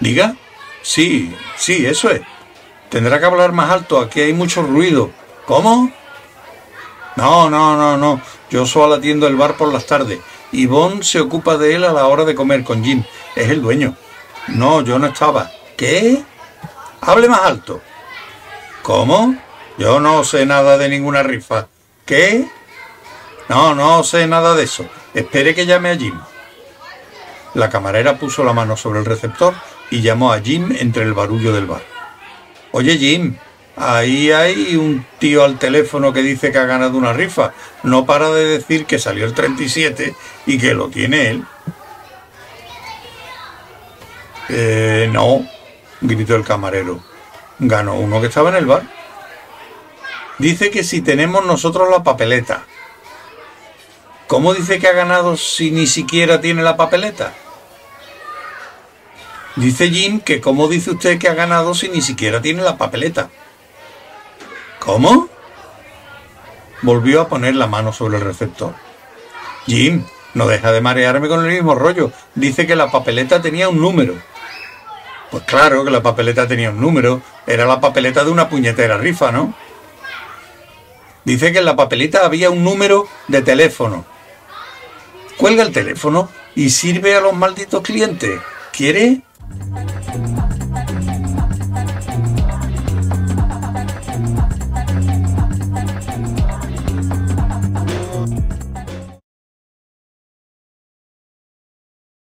Diga. Sí, sí, eso es. Tendrá que hablar más alto, aquí hay mucho ruido. ¿Cómo? No, no, no, no. Yo solo atiendo el bar por las tardes. Yvonne se ocupa de él a la hora de comer con Jim. Es el dueño. No, yo no estaba. ¿Qué? Hable más alto. ¿Cómo? Yo no sé nada de ninguna rifa. ¿Qué? No, no sé nada de eso. Espere que llame a Jim. La camarera puso la mano sobre el receptor y llamó a Jim entre el barullo del bar. Oye Jim, ahí hay un tío al teléfono que dice que ha ganado una rifa. No para de decir que salió el 37 y que lo tiene él. Eh, no, gritó el camarero. Ganó uno que estaba en el bar. Dice que si tenemos nosotros la papeleta. ¿Cómo dice que ha ganado si ni siquiera tiene la papeleta? Dice Jim que cómo dice usted que ha ganado si ni siquiera tiene la papeleta. ¿Cómo? Volvió a poner la mano sobre el receptor. Jim, no deja de marearme con el mismo rollo. Dice que la papeleta tenía un número. Pues claro que la papeleta tenía un número. Era la papeleta de una puñetera rifa, ¿no? Dice que en la papeleta había un número de teléfono. Cuelga el teléfono y sirve a los malditos clientes. ¿Quiere?